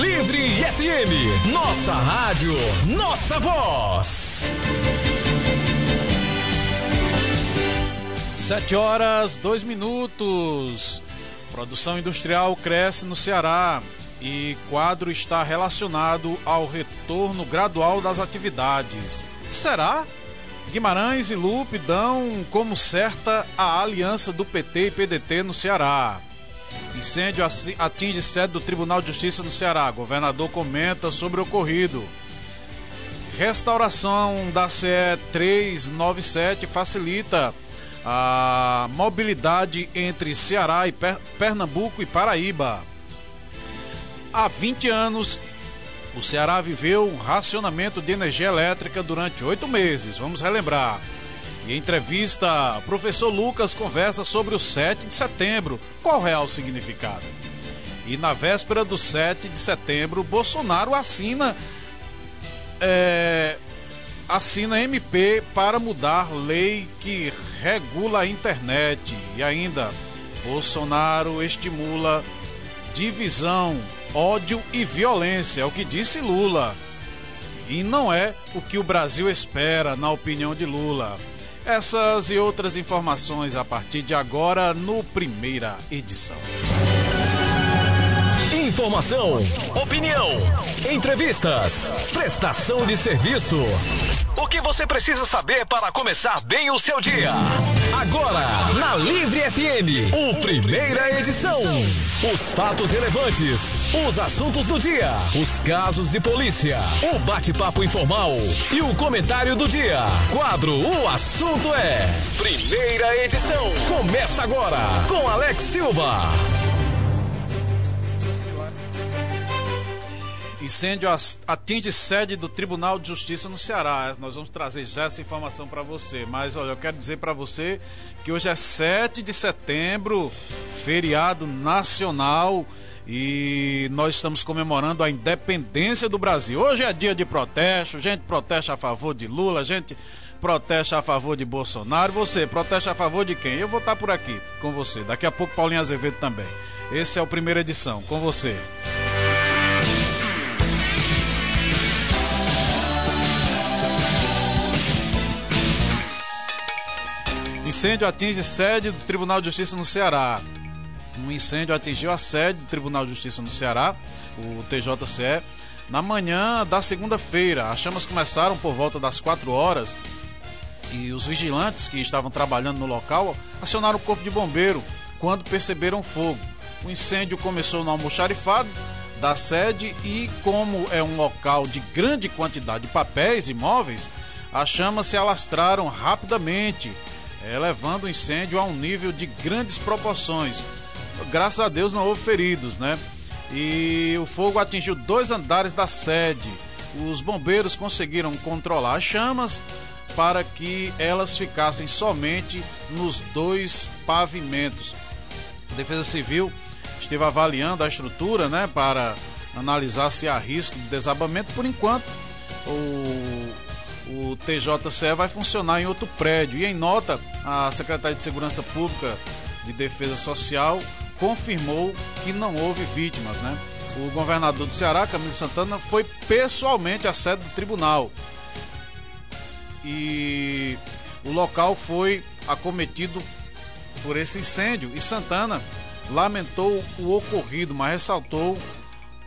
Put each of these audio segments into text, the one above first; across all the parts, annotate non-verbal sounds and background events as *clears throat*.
Livre FM, nossa rádio, nossa voz. Sete horas, dois minutos. Produção industrial cresce no Ceará e quadro está relacionado ao retorno gradual das atividades. Será? Guimarães e Lupe dão como certa a aliança do PT e PDT no Ceará. Incêndio atinge sede do Tribunal de Justiça no Ceará. Governador comenta sobre o ocorrido. Restauração da CE 397 facilita a mobilidade entre Ceará e Pernambuco e Paraíba. Há 20 anos, o Ceará viveu um racionamento de energia elétrica durante oito meses. Vamos relembrar. Em entrevista, professor Lucas conversa sobre o 7 de setembro. Qual o significado? E na véspera do 7 de setembro, Bolsonaro assina é, assina MP para mudar lei que regula a internet. E ainda, Bolsonaro estimula divisão, ódio e violência, é o que disse Lula. E não é o que o Brasil espera, na opinião de Lula. Essas e outras informações a partir de agora no primeira edição. Informação, opinião, entrevistas, prestação de serviço. O que você precisa saber para começar bem o seu dia? Agora, na Livre FM, o primeira edição. Os fatos relevantes, os assuntos do dia, os casos de polícia, o bate-papo informal e o comentário do dia. Quadro O Assunto é. Primeira edição. Começa agora com Alex Silva. Incêndio atinge sede do Tribunal de Justiça no Ceará. Nós vamos trazer já essa informação para você. Mas olha, eu quero dizer para você que hoje é 7 de setembro, feriado nacional. E nós estamos comemorando a independência do Brasil. Hoje é dia de protesto, gente protesta a favor de Lula, gente protesta a favor de Bolsonaro. Você protesta a favor de quem? Eu vou estar por aqui com você. Daqui a pouco Paulinho Azevedo também. Esse é o primeira edição, com você. Incêndio atinge sede do Tribunal de Justiça no Ceará. Um incêndio atingiu a sede do Tribunal de Justiça no Ceará, o TJCE, na manhã da segunda-feira. As chamas começaram por volta das 4 horas e os vigilantes que estavam trabalhando no local acionaram o corpo de bombeiro quando perceberam fogo. O incêndio começou no almoxarifado da sede e, como é um local de grande quantidade de papéis e móveis, as chamas se alastraram rapidamente elevando o incêndio a um nível de grandes proporções. Graças a Deus não houve feridos, né? E o fogo atingiu dois andares da sede. Os bombeiros conseguiram controlar as chamas para que elas ficassem somente nos dois pavimentos. A Defesa Civil esteve avaliando a estrutura, né, para analisar se há risco de desabamento. Por enquanto, o o TJCE vai funcionar em outro prédio. E em nota, a Secretaria de Segurança Pública de Defesa Social confirmou que não houve vítimas, né? O governador do Ceará, Camilo Santana, foi pessoalmente à sede do tribunal. E o local foi acometido por esse incêndio e Santana lamentou o ocorrido, mas ressaltou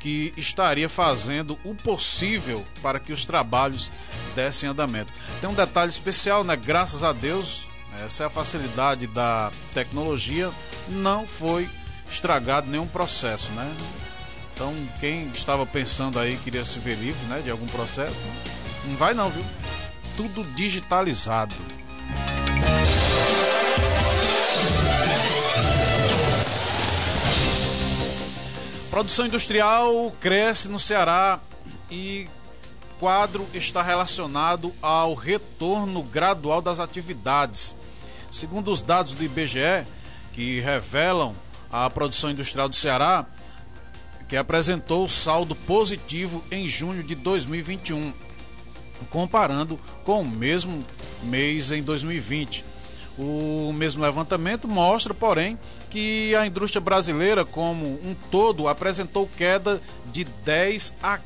que estaria fazendo o possível para que os trabalhos dessem andamento. Tem um detalhe especial, né? Graças a Deus, essa é a facilidade da tecnologia, não foi estragado nenhum processo, né? Então, quem estava pensando aí queria se ver livre, né, de algum processo, né? não vai não, viu? Tudo digitalizado. Produção industrial cresce no Ceará e quadro está relacionado ao retorno gradual das atividades. Segundo os dados do IBGE, que revelam a produção industrial do Ceará, que apresentou saldo positivo em junho de 2021, comparando com o mesmo mês em 2020. O mesmo levantamento mostra, porém, que a indústria brasileira como um todo apresentou queda de 10 a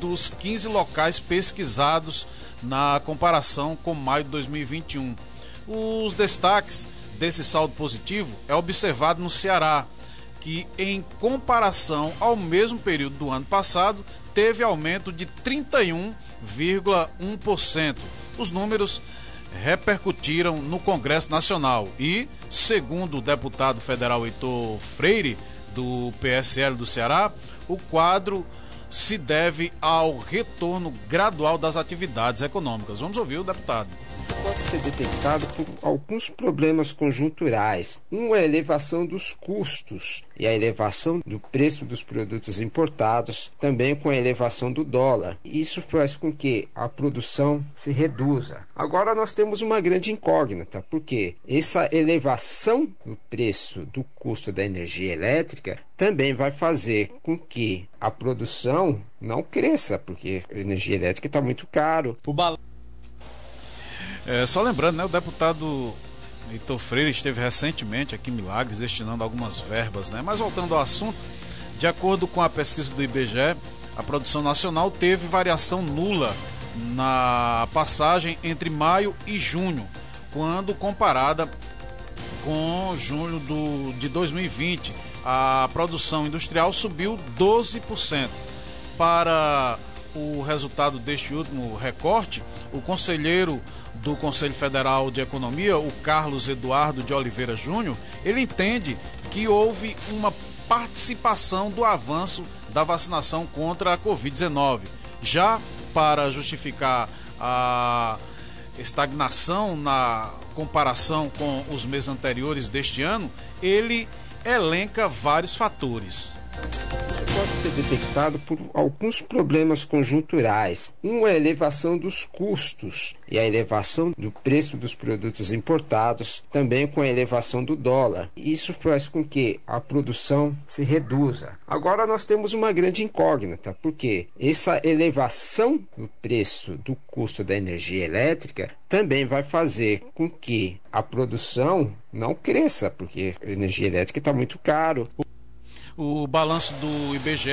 dos 15 locais pesquisados na comparação com maio de 2021. Os destaques desse saldo positivo é observado no Ceará, que em comparação ao mesmo período do ano passado teve aumento de 31,1%. Os números repercutiram no Congresso Nacional e, segundo o deputado federal Heitor Freire, do PSL do Ceará, o quadro se deve ao retorno gradual das atividades econômicas. Vamos ouvir o deputado ser detectado por alguns problemas conjunturais. Um é a elevação dos custos e a elevação do preço dos produtos importados, também com a elevação do dólar. Isso faz com que a produção se reduza. Agora nós temos uma grande incógnita, porque essa elevação do preço do custo da energia elétrica também vai fazer com que a produção não cresça, porque a energia elétrica está muito caro. O bal é, só lembrando, né, o deputado Heitor Freire esteve recentemente aqui em Milagres destinando algumas verbas, né? Mas voltando ao assunto, de acordo com a pesquisa do IBGE, a produção nacional teve variação nula na passagem entre maio e junho, quando comparada com junho do, de 2020. A produção industrial subiu 12%. Para o resultado deste último recorte, o conselheiro do Conselho Federal de Economia, o Carlos Eduardo de Oliveira Júnior, ele entende que houve uma participação do avanço da vacinação contra a Covid-19. Já para justificar a estagnação na comparação com os meses anteriores deste ano, ele elenca vários fatores pode ser detectado por alguns problemas conjunturais. Um é a elevação dos custos e a elevação do preço dos produtos importados, também com a elevação do dólar. Isso faz com que a produção se reduza. Agora nós temos uma grande incógnita, porque essa elevação do preço do custo da energia elétrica também vai fazer com que a produção não cresça, porque a energia elétrica está muito caro. O balanço do IBGE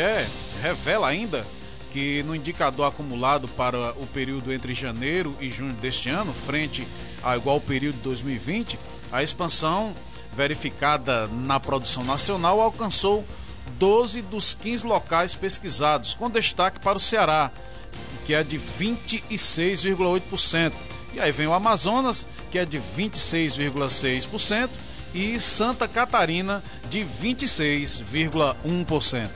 revela ainda que no indicador acumulado para o período entre janeiro e junho deste ano, frente ao igual período de 2020, a expansão verificada na produção nacional alcançou 12 dos 15 locais pesquisados, com destaque para o Ceará, que é de 26,8%. E aí vem o Amazonas, que é de 26,6%, e Santa Catarina, de 26,1%.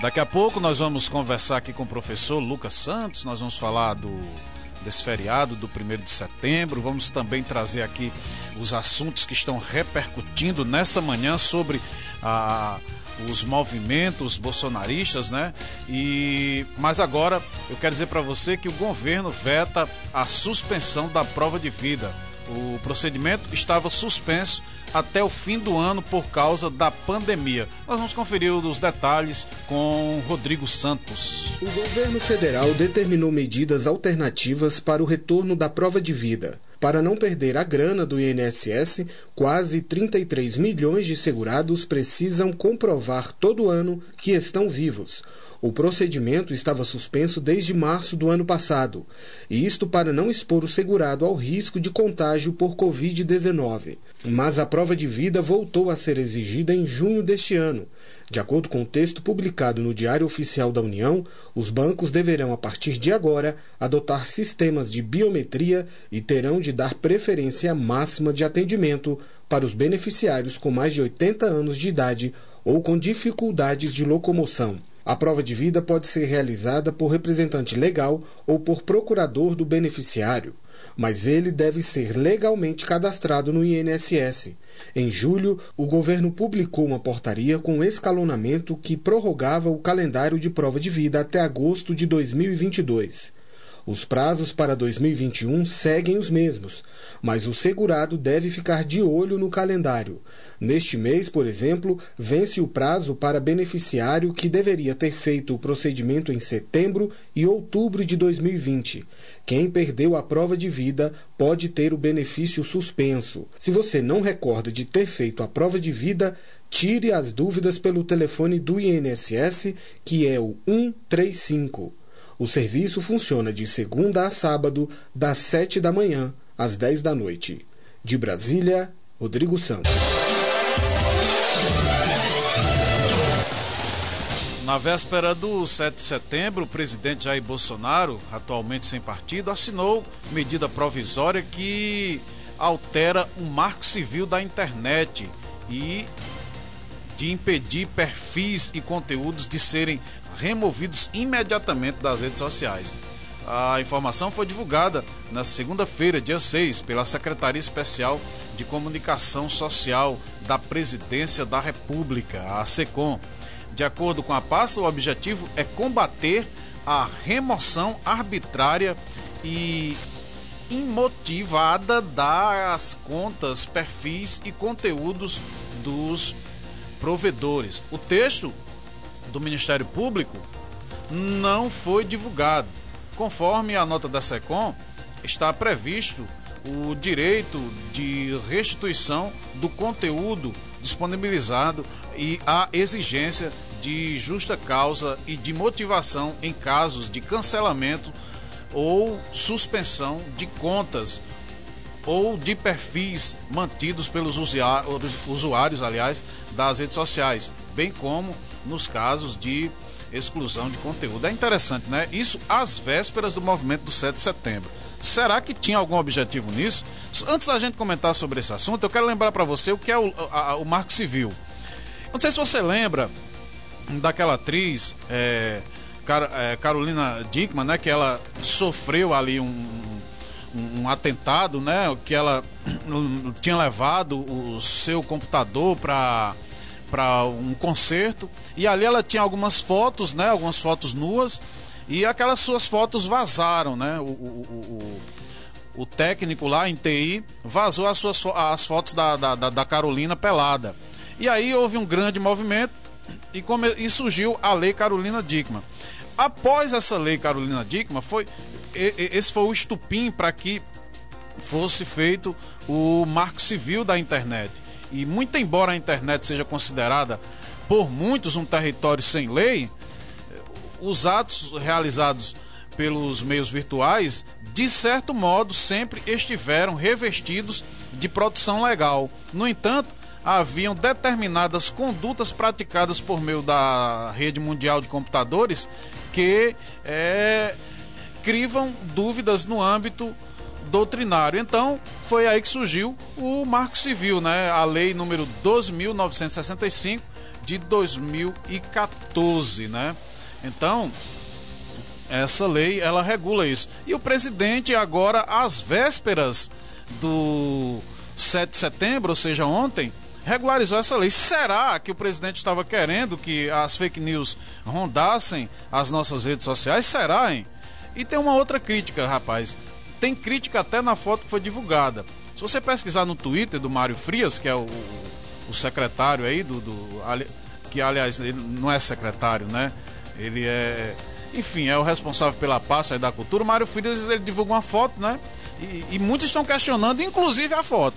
Daqui a pouco nós vamos conversar aqui com o professor Lucas Santos, nós vamos falar do desse feriado do 1 de setembro, vamos também trazer aqui os assuntos que estão repercutindo nessa manhã sobre a os movimentos bolsonaristas, né? E mas agora eu quero dizer para você que o governo veta a suspensão da prova de vida. O procedimento estava suspenso até o fim do ano por causa da pandemia. Nós vamos conferir os detalhes com Rodrigo Santos. O governo federal determinou medidas alternativas para o retorno da prova de vida. Para não perder a grana do INSS, quase 33 milhões de segurados precisam comprovar todo ano que estão vivos. O procedimento estava suspenso desde março do ano passado, e isto para não expor o segurado ao risco de contágio por Covid-19. Mas a prova de vida voltou a ser exigida em junho deste ano. De acordo com o texto publicado no Diário Oficial da União, os bancos deverão, a partir de agora, adotar sistemas de biometria e terão de dar preferência máxima de atendimento para os beneficiários com mais de 80 anos de idade ou com dificuldades de locomoção. A prova de vida pode ser realizada por representante legal ou por procurador do beneficiário, mas ele deve ser legalmente cadastrado no INSS. Em julho, o governo publicou uma portaria com escalonamento que prorrogava o calendário de prova de vida até agosto de 2022. Os prazos para 2021 seguem os mesmos, mas o segurado deve ficar de olho no calendário. Neste mês, por exemplo, vence o prazo para beneficiário que deveria ter feito o procedimento em setembro e outubro de 2020. Quem perdeu a prova de vida pode ter o benefício suspenso. Se você não recorda de ter feito a prova de vida, tire as dúvidas pelo telefone do INSS, que é o 135. O serviço funciona de segunda a sábado, das 7 da manhã às 10 da noite. De Brasília, Rodrigo Santos. Na véspera do 7 de setembro, o presidente Jair Bolsonaro, atualmente sem partido, assinou medida provisória que altera o marco civil da internet e de impedir perfis e conteúdos de serem removidos imediatamente das redes sociais. A informação foi divulgada na segunda-feira, dia 6, pela Secretaria Especial de Comunicação Social da Presidência da República, a SECOM. De acordo com a pasta, o objetivo é combater a remoção arbitrária e imotivada das contas, perfis e conteúdos dos provedores. O texto do Ministério Público não foi divulgado. Conforme a nota da SECOM, está previsto o direito de restituição do conteúdo disponibilizado e a exigência de justa causa e de motivação em casos de cancelamento ou suspensão de contas ou de perfis mantidos pelos usuários, aliás, das redes sociais, bem como nos casos de exclusão de conteúdo. É interessante, né? Isso às vésperas do movimento do 7 de setembro. Será que tinha algum objetivo nisso? Antes da gente comentar sobre esse assunto, eu quero lembrar para você o que é o, a, o Marco Civil. Não sei se você lembra daquela atriz é, Car, é, Carolina Dickman, né? Que ela sofreu ali um, um, um atentado, né? Que ela *clears throat* tinha levado o seu computador para para um concerto e ali ela tinha algumas fotos, né? Algumas fotos nuas e aquelas suas fotos vazaram, né? O, o, o, o técnico lá em TI vazou as suas as fotos da, da, da Carolina pelada. E aí houve um grande movimento e, come, e surgiu a lei Carolina Dickman. Após essa lei Carolina Dickman, foi, esse foi o estupim para que fosse feito o marco civil da internet. E muito embora a internet seja considerada por muitos um território sem lei, os atos realizados pelos meios virtuais, de certo modo, sempre estiveram revestidos de produção legal. No entanto, haviam determinadas condutas praticadas por meio da rede mundial de computadores que é, crivam dúvidas no âmbito doutrinário. Então, foi aí que surgiu o Marco Civil, né? A lei número 12.965 de 2014, né? Então, essa lei ela regula isso. E o presidente agora às vésperas do 7 de setembro, ou seja, ontem, regularizou essa lei. Será que o presidente estava querendo que as fake news rondassem as nossas redes sociais? Será, hein? E tem uma outra crítica, rapaz. Tem crítica até na foto que foi divulgada. Se você pesquisar no Twitter do Mário Frias, que é o, o secretário aí do, do. Que aliás, ele não é secretário, né? Ele é. Enfim, é o responsável pela pasta da cultura. O Mário Frias ele divulga uma foto, né? E, e muitos estão questionando, inclusive a foto.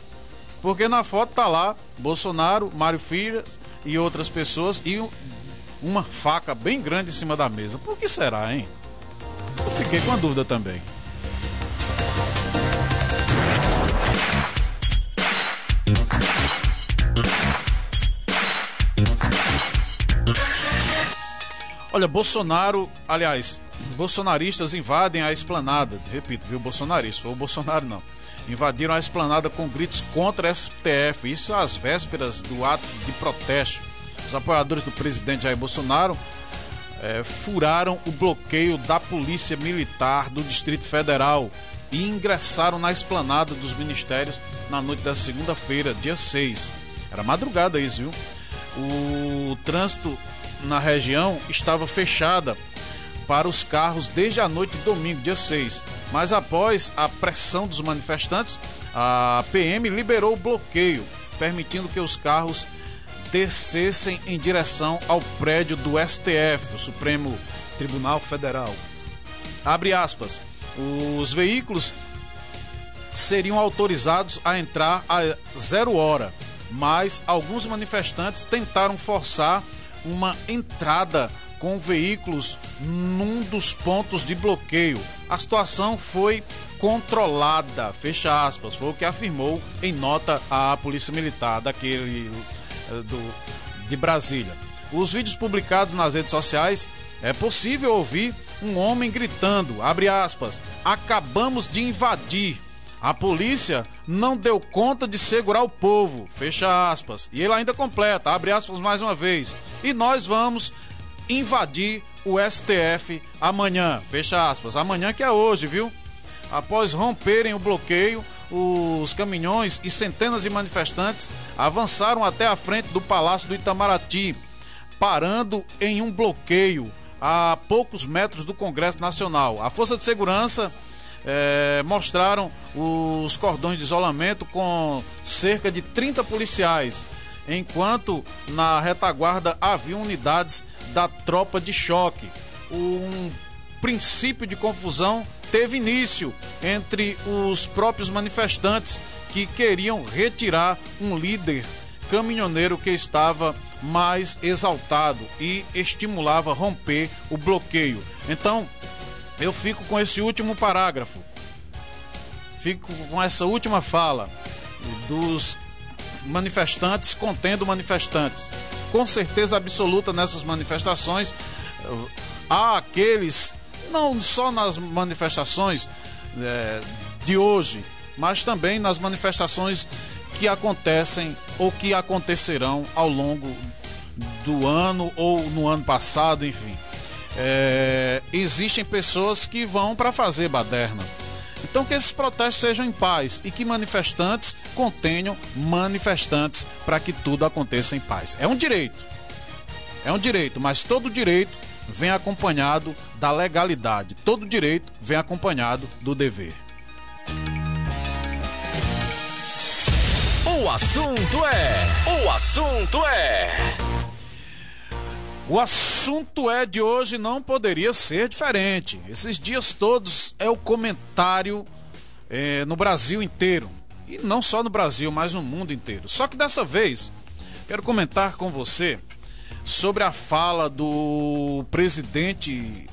Porque na foto tá lá Bolsonaro, Mário Frias e outras pessoas e uma faca bem grande em cima da mesa. Por que será, hein? Eu fiquei com a dúvida também. Olha, Bolsonaro, aliás, bolsonaristas invadem a esplanada. Repito, viu? Bolsonarista, foi o Bolsonaro não. Invadiram a esplanada com gritos contra a STF. Isso às vésperas do ato de protesto. Os apoiadores do presidente Jair Bolsonaro é, furaram o bloqueio da Polícia Militar do Distrito Federal e ingressaram na esplanada dos ministérios na noite da segunda-feira, dia 6. Era madrugada isso, viu? O trânsito na região estava fechada para os carros desde a noite de domingo, dia 6. Mas após a pressão dos manifestantes, a PM liberou o bloqueio, permitindo que os carros descessem em direção ao prédio do STF, o Supremo Tribunal Federal. Abre aspas. Os veículos seriam autorizados a entrar a zero hora, mas alguns manifestantes tentaram forçar uma entrada com veículos num dos pontos de bloqueio. A situação foi controlada, fecha aspas, foi o que afirmou em nota a Polícia Militar daquele eh, do, de Brasília. Os vídeos publicados nas redes sociais é possível ouvir um homem gritando, abre aspas, acabamos de invadir. A polícia não deu conta de segurar o povo, fecha aspas. E ele ainda completa, abre aspas mais uma vez. E nós vamos invadir o STF amanhã, fecha aspas. Amanhã que é hoje, viu? Após romperem o bloqueio, os caminhões e centenas de manifestantes avançaram até a frente do Palácio do Itamaraty, parando em um bloqueio a poucos metros do Congresso Nacional. A Força de Segurança é, mostraram os cordões de isolamento com cerca de 30 policiais, enquanto na retaguarda havia unidades da tropa de choque. Um princípio de confusão teve início entre os próprios manifestantes que queriam retirar um líder caminhoneiro que estava mais exaltado e estimulava romper o bloqueio. Então, eu fico com esse último parágrafo. Fico com essa última fala dos manifestantes contendo manifestantes. Com certeza absoluta nessas manifestações há aqueles, não só nas manifestações é, de hoje, mas também nas manifestações que acontecem ou que acontecerão ao longo do ano ou no ano passado, enfim. É, existem pessoas que vão para fazer baderna. Então que esses protestos sejam em paz e que manifestantes contenham manifestantes para que tudo aconteça em paz. É um direito. É um direito, mas todo direito vem acompanhado da legalidade. Todo direito vem acompanhado do dever. O assunto é. O assunto é. O assunto é de hoje não poderia ser diferente. Esses dias todos é o comentário é, no Brasil inteiro. E não só no Brasil, mas no mundo inteiro. Só que dessa vez, quero comentar com você sobre a fala do presidente,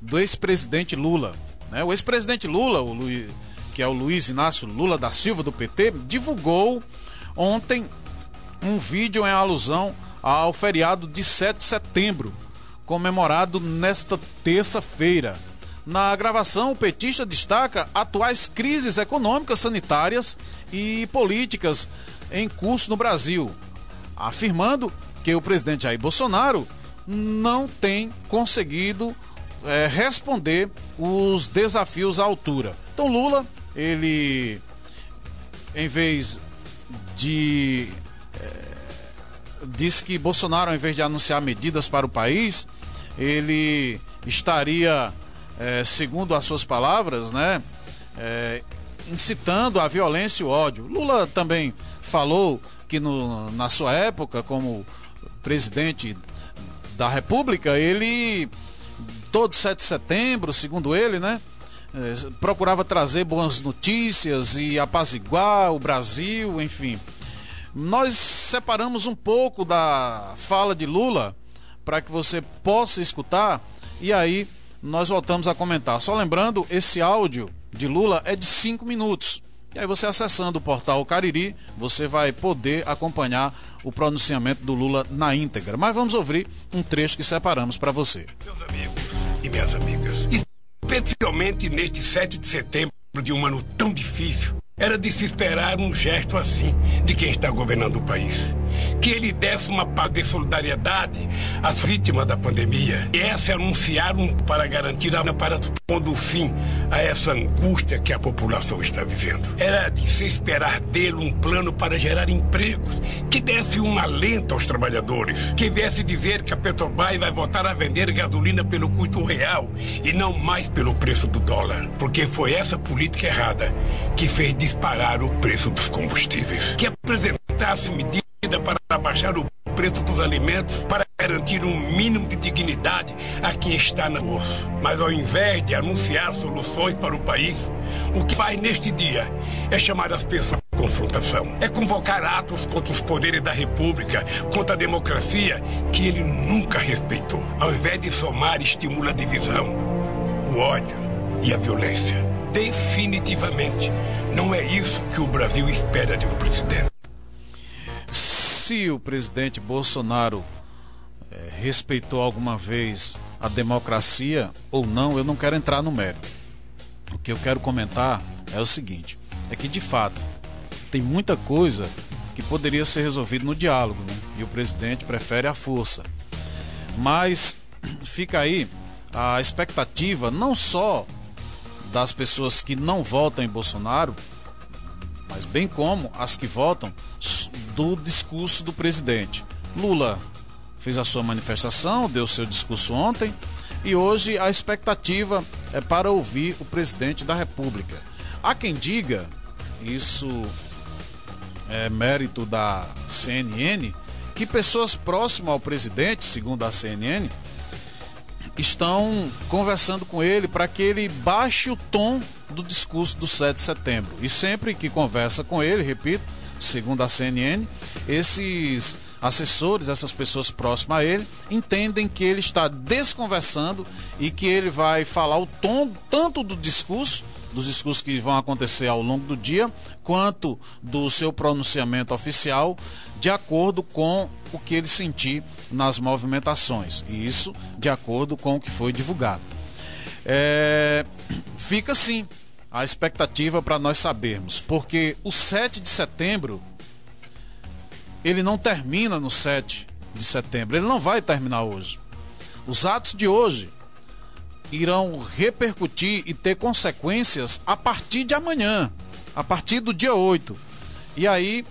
do ex-presidente Lula. Né? O ex-presidente Lula, o Luiz que é o Luiz Inácio Lula da Silva do PT, divulgou ontem um vídeo em alusão ao feriado de 7 de setembro, comemorado nesta terça-feira. Na gravação, o petista destaca atuais crises econômicas, sanitárias e políticas em curso no Brasil, afirmando que o presidente Jair Bolsonaro não tem conseguido é, responder os desafios à altura. Então, Lula ele, em vez de. É, diz que Bolsonaro, ao invés de anunciar medidas para o país, ele estaria, é, segundo as suas palavras, né, é, incitando a violência e o ódio. Lula também falou que no, na sua época, como presidente da República, ele todo 7 de setembro, segundo ele, né, é, procurava trazer boas notícias e apaziguar o Brasil, enfim. Nós separamos um pouco da fala de Lula para que você possa escutar e aí nós voltamos a comentar. Só lembrando, esse áudio de Lula é de 5 minutos. E aí você acessando o portal Cariri, você vai poder acompanhar o pronunciamento do Lula na íntegra. Mas vamos ouvir um trecho que separamos para você. Meus amigos e minhas amigas, especialmente neste 7 de setembro de um ano tão difícil, era de se esperar um gesto assim de quem está governando o país. Que ele desse uma paz de solidariedade às vítimas da pandemia. E essa anunciaram para garantir a para pondo fim a essa angústia que a população está vivendo. Era de se esperar dele um plano para gerar empregos, que desse um alento aos trabalhadores, que viesse dizer que a Petrobras vai voltar a vender gasolina pelo custo real e não mais pelo preço do dólar, porque foi essa política errada que fez disparar o preço dos combustíveis. Que apresentasse medidas para baixar o preço dos alimentos para garantir um mínimo de dignidade a quem está na osso. Mas ao invés de anunciar soluções para o país, o que faz neste dia é chamar as pessoas à confrontação. É convocar atos contra os poderes da República, contra a democracia que ele nunca respeitou. Ao invés de somar, estimula a divisão, o ódio e a violência. Definitivamente, não é isso que o Brasil espera de um presidente se o presidente Bolsonaro é, respeitou alguma vez a democracia ou não, eu não quero entrar no mérito. O que eu quero comentar é o seguinte: é que de fato tem muita coisa que poderia ser resolvido no diálogo, né? e o presidente prefere a força. Mas *clears throat* fica aí a expectativa não só das pessoas que não votam em Bolsonaro, mas bem como as que votam do discurso do presidente. Lula fez a sua manifestação, deu seu discurso ontem e hoje a expectativa é para ouvir o presidente da República. Há quem diga, isso é mérito da CNN, que pessoas próximas ao presidente, segundo a CNN, estão conversando com ele para que ele baixe o tom do discurso do 7 de setembro. E sempre que conversa com ele, repito, segundo a CNN, esses assessores, essas pessoas próximas a ele, entendem que ele está desconversando e que ele vai falar o tom tanto do discurso, dos discursos que vão acontecer ao longo do dia, quanto do seu pronunciamento oficial, de acordo com o que ele sentir nas movimentações. E isso de acordo com o que foi divulgado. É... Fica assim a expectativa para nós sabermos, porque o 7 de setembro ele não termina no 7 de setembro, ele não vai terminar hoje. Os atos de hoje irão repercutir e ter consequências a partir de amanhã, a partir do dia 8. E aí,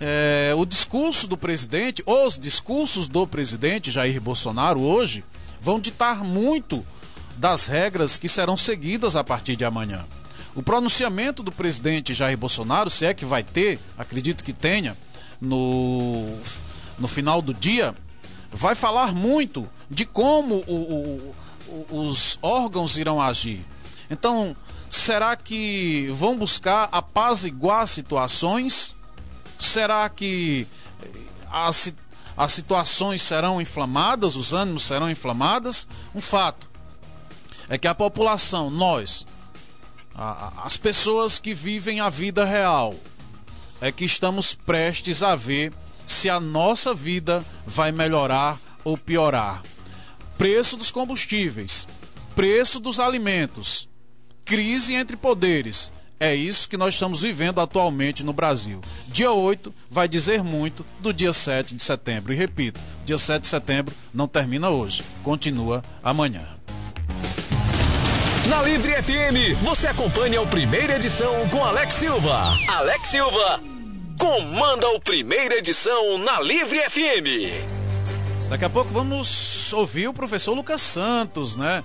é, o discurso do presidente, os discursos do presidente Jair Bolsonaro hoje, vão ditar muito das regras que serão seguidas a partir de amanhã. O pronunciamento do presidente Jair Bolsonaro, se é que vai ter, acredito que tenha, no, no final do dia, vai falar muito de como o, o, os órgãos irão agir. Então, será que vão buscar apaziguar situações? Será que as, as situações serão inflamadas, os ânimos serão inflamadas? Um fato é que a população, nós, as pessoas que vivem a vida real é que estamos prestes a ver se a nossa vida vai melhorar ou piorar. Preço dos combustíveis, preço dos alimentos, crise entre poderes. É isso que nós estamos vivendo atualmente no Brasil. Dia 8 vai dizer muito do dia 7 de setembro. E repito, dia 7 de setembro não termina hoje, continua amanhã. Na Livre FM, você acompanha o primeira edição com Alex Silva. Alex Silva comanda o primeira edição na Livre FM. Daqui a pouco vamos ouvir o professor Lucas Santos, né?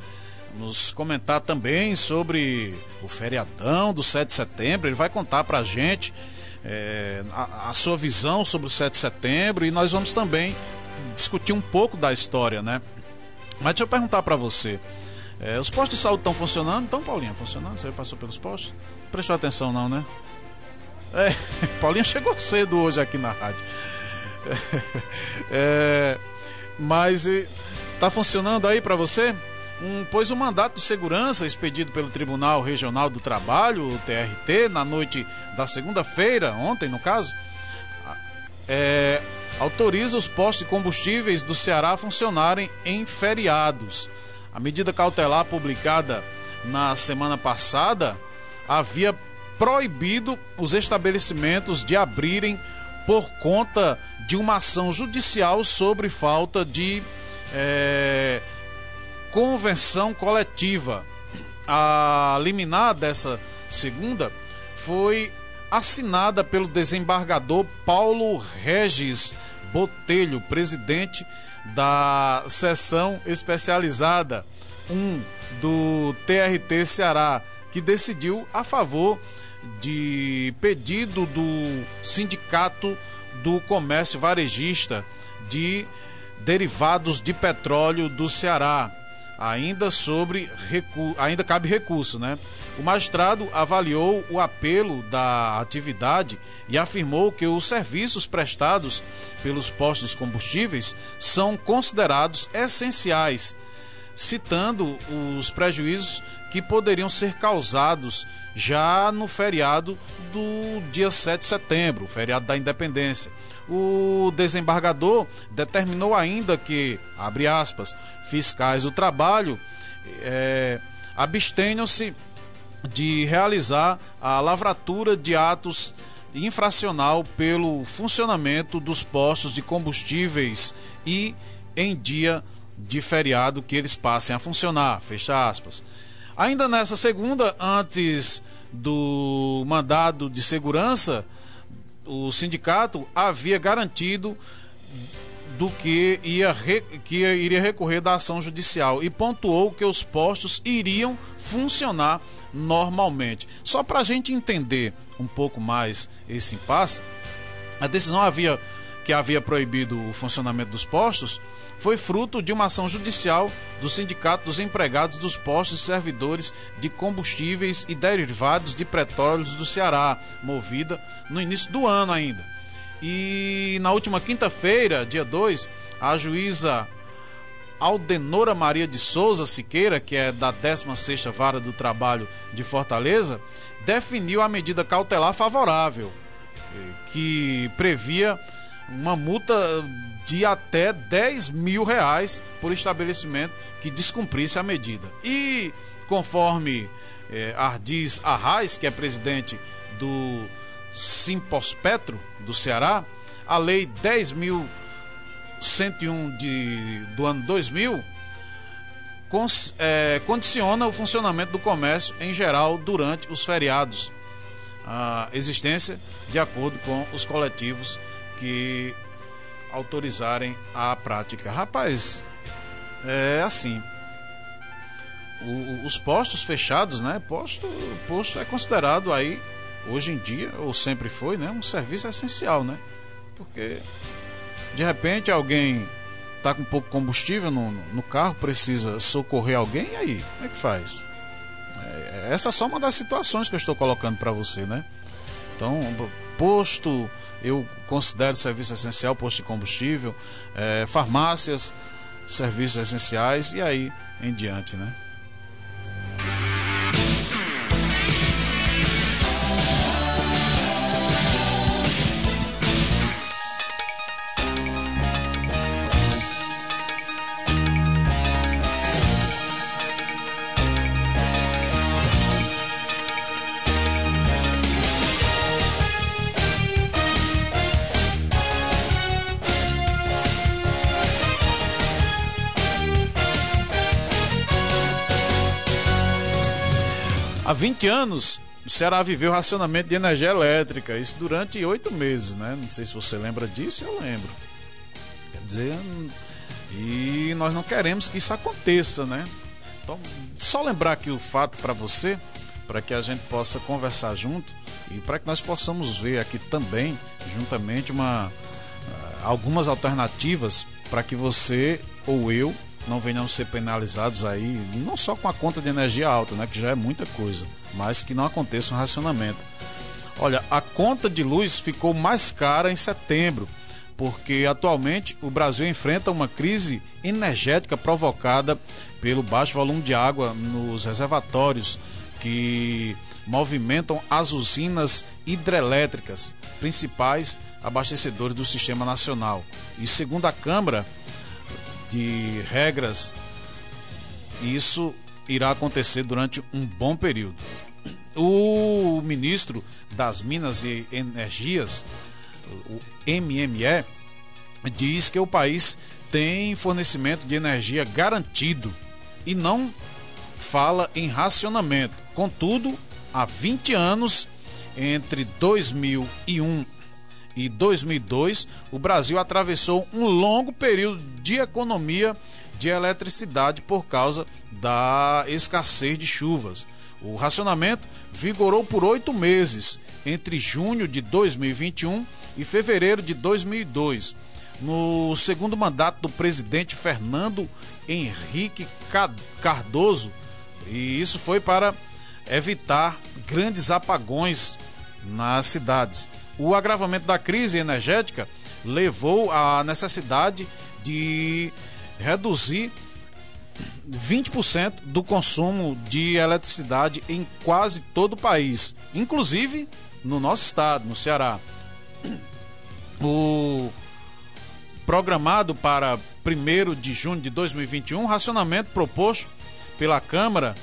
Nos comentar também sobre o feriadão do 7 de setembro. Ele vai contar pra gente é, a, a sua visão sobre o 7 de setembro e nós vamos também discutir um pouco da história, né? Mas deixa eu perguntar para você. É, os postos de saúde estão funcionando? Então, Paulinha, funcionando? Você passou pelos postos? Prestou atenção não, né? É, *laughs* Paulinha chegou cedo hoje aqui na rádio. *laughs* É, mas está funcionando aí para você? Um, pois o mandato de segurança expedido pelo Tribunal Regional do Trabalho, o TRT, na noite da segunda-feira, ontem no caso, é, autoriza os postos de combustíveis do Ceará a funcionarem em feriados. A medida cautelar publicada na semana passada havia proibido os estabelecimentos de abrirem por conta de uma ação judicial sobre falta de é, convenção coletiva. A liminar dessa segunda foi assinada pelo desembargador Paulo Regis Botelho, presidente da seção especializada 1 do TRT Ceará, que decidiu a favor de pedido do Sindicato do Comércio Varejista de Derivados de Petróleo do Ceará. Ainda sobre ainda cabe recurso, né? O magistrado avaliou o apelo da atividade e afirmou que os serviços prestados pelos postos combustíveis são considerados essenciais, citando os prejuízos que poderiam ser causados já no feriado do dia 7 de setembro, feriado da independência. O desembargador determinou ainda que, abre aspas, fiscais do trabalho é, abstenham-se de realizar a lavratura de atos infracional pelo funcionamento dos postos de combustíveis e em dia de feriado que eles passem a funcionar. Fecha aspas. Ainda nessa segunda, antes do mandado de segurança, o sindicato havia garantido do que, ia que iria recorrer da ação judicial e pontuou que os postos iriam funcionar normalmente. Só para a gente entender um pouco mais esse impasse, a decisão havia, que havia proibido o funcionamento dos postos foi fruto de uma ação judicial do Sindicato dos Empregados dos Postos e Servidores de Combustíveis e Derivados de Petróleos do Ceará, movida no início do ano ainda. E na última quinta-feira, dia 2, a juíza Aldenora Maria de Souza Siqueira, que é da 16ª Vara do Trabalho de Fortaleza, definiu a medida cautelar favorável, eh, que previa uma multa de até 10 mil reais por estabelecimento que descumprisse a medida. E conforme eh, Ardiz Arraes, que é presidente do Simpospetro do Ceará, a lei 10 mil 101 de, do ano 2000 cons, é, condiciona o funcionamento do comércio em geral durante os feriados. A existência de acordo com os coletivos que autorizarem a prática. Rapaz, é assim. O, os postos fechados, né? Posto, posto é considerado aí hoje em dia ou sempre foi, né? Um serviço essencial, né? Porque de repente alguém tá com pouco combustível no, no carro, precisa socorrer alguém, e aí? Como é que faz? É, essa é só uma das situações que eu estou colocando para você, né? Então, posto, eu considero serviço essencial, posto de combustível, é, farmácias, serviços essenciais e aí em diante, né? 20 anos, o Ceará viveu racionamento de energia elétrica, isso durante oito meses, né? Não sei se você lembra disso, eu lembro. Quer dizer, e nós não queremos que isso aconteça, né? Então, só lembrar aqui o fato para você, para que a gente possa conversar junto e para que nós possamos ver aqui também, juntamente, uma, ah, algumas alternativas para que você ou eu não venham ser penalizados aí, não só com a conta de energia alta, né, que já é muita coisa, mas que não aconteça um racionamento. Olha, a conta de luz ficou mais cara em setembro, porque atualmente o Brasil enfrenta uma crise energética provocada pelo baixo volume de água nos reservatórios que movimentam as usinas hidrelétricas, principais abastecedores do sistema nacional. E segundo a Câmara, de regras, isso irá acontecer durante um bom período. O ministro das Minas e Energias, o MME, diz que o país tem fornecimento de energia garantido e não fala em racionamento. Contudo, há 20 anos, entre 2001 e 2002, o Brasil atravessou um longo período de economia de eletricidade por causa da escassez de chuvas. O racionamento vigorou por oito meses, entre junho de 2021 e fevereiro de 2002. No segundo mandato do presidente Fernando Henrique Cardoso, e isso foi para evitar grandes apagões nas cidades. O agravamento da crise energética levou à necessidade de reduzir 20% do consumo de eletricidade em quase todo o país, inclusive no nosso estado, no Ceará. O programado para 1 de junho de 2021, racionamento proposto pela Câmara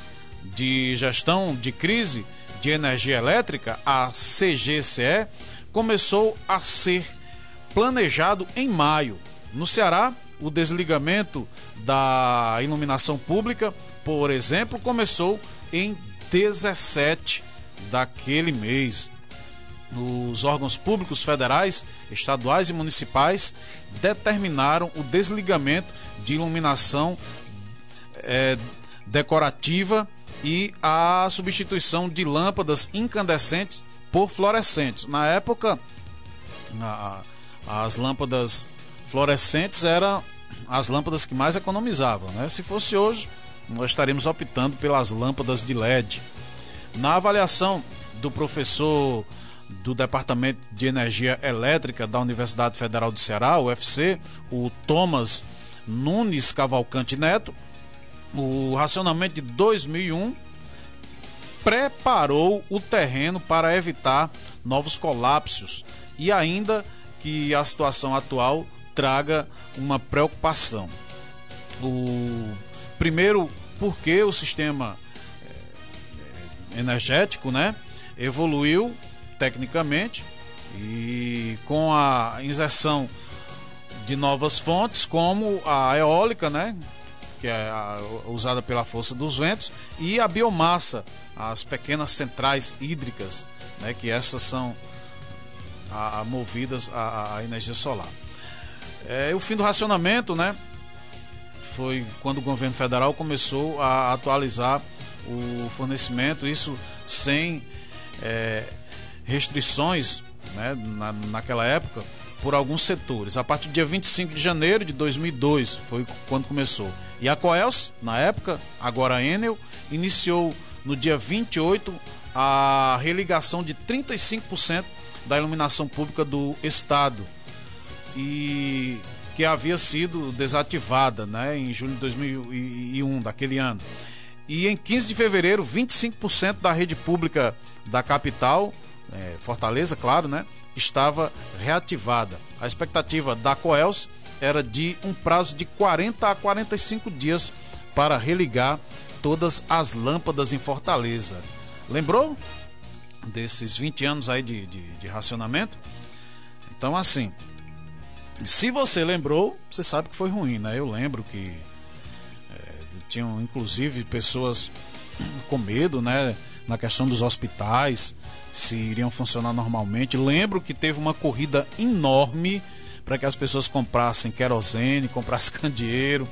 de Gestão de Crise de Energia Elétrica, a CGCE, começou a ser planejado em maio. No Ceará, o desligamento da iluminação pública, por exemplo, começou em 17 daquele mês. Os órgãos públicos federais, estaduais e municipais determinaram o desligamento de iluminação é, decorativa e a substituição de lâmpadas incandescentes por fluorescentes. Na época, a, as lâmpadas fluorescentes eram as lâmpadas que mais economizavam. Né? Se fosse hoje, nós estaríamos optando pelas lâmpadas de LED. Na avaliação do professor do Departamento de Energia Elétrica da Universidade Federal do Ceará, UFC, o Thomas Nunes Cavalcante Neto, o racionamento de 2001 preparou o terreno para evitar novos colapsos e ainda que a situação atual traga uma preocupação. O primeiro, porque o sistema eh, energético, né, evoluiu tecnicamente e com a inserção de novas fontes como a eólica, né, que é usada pela força dos ventos, e a biomassa, as pequenas centrais hídricas, né, que essas são a, a movidas à energia solar. É, o fim do racionamento, né? Foi quando o governo federal começou a atualizar o fornecimento, isso sem é, restrições né, na, naquela época por alguns setores. A partir do dia 25 de janeiro de 2002 foi quando começou. E a Coels, na época, agora a Enel, iniciou no dia 28 a religação de 35% da iluminação pública do estado e que havia sido desativada né, em julho de 2001, daquele ano. E em 15 de fevereiro, 25% da rede pública da capital, é, Fortaleza, claro, né, estava reativada. A expectativa da Coels era de um prazo de 40 a 45 dias para religar todas as lâmpadas em Fortaleza. Lembrou desses 20 anos aí de, de, de racionamento? Então, assim, se você lembrou, você sabe que foi ruim, né? Eu lembro que é, tinham inclusive pessoas com medo, né? Na questão dos hospitais, se iriam funcionar normalmente. Lembro que teve uma corrida enorme para que as pessoas comprassem querosene, *laughs* comprassem candeeiro.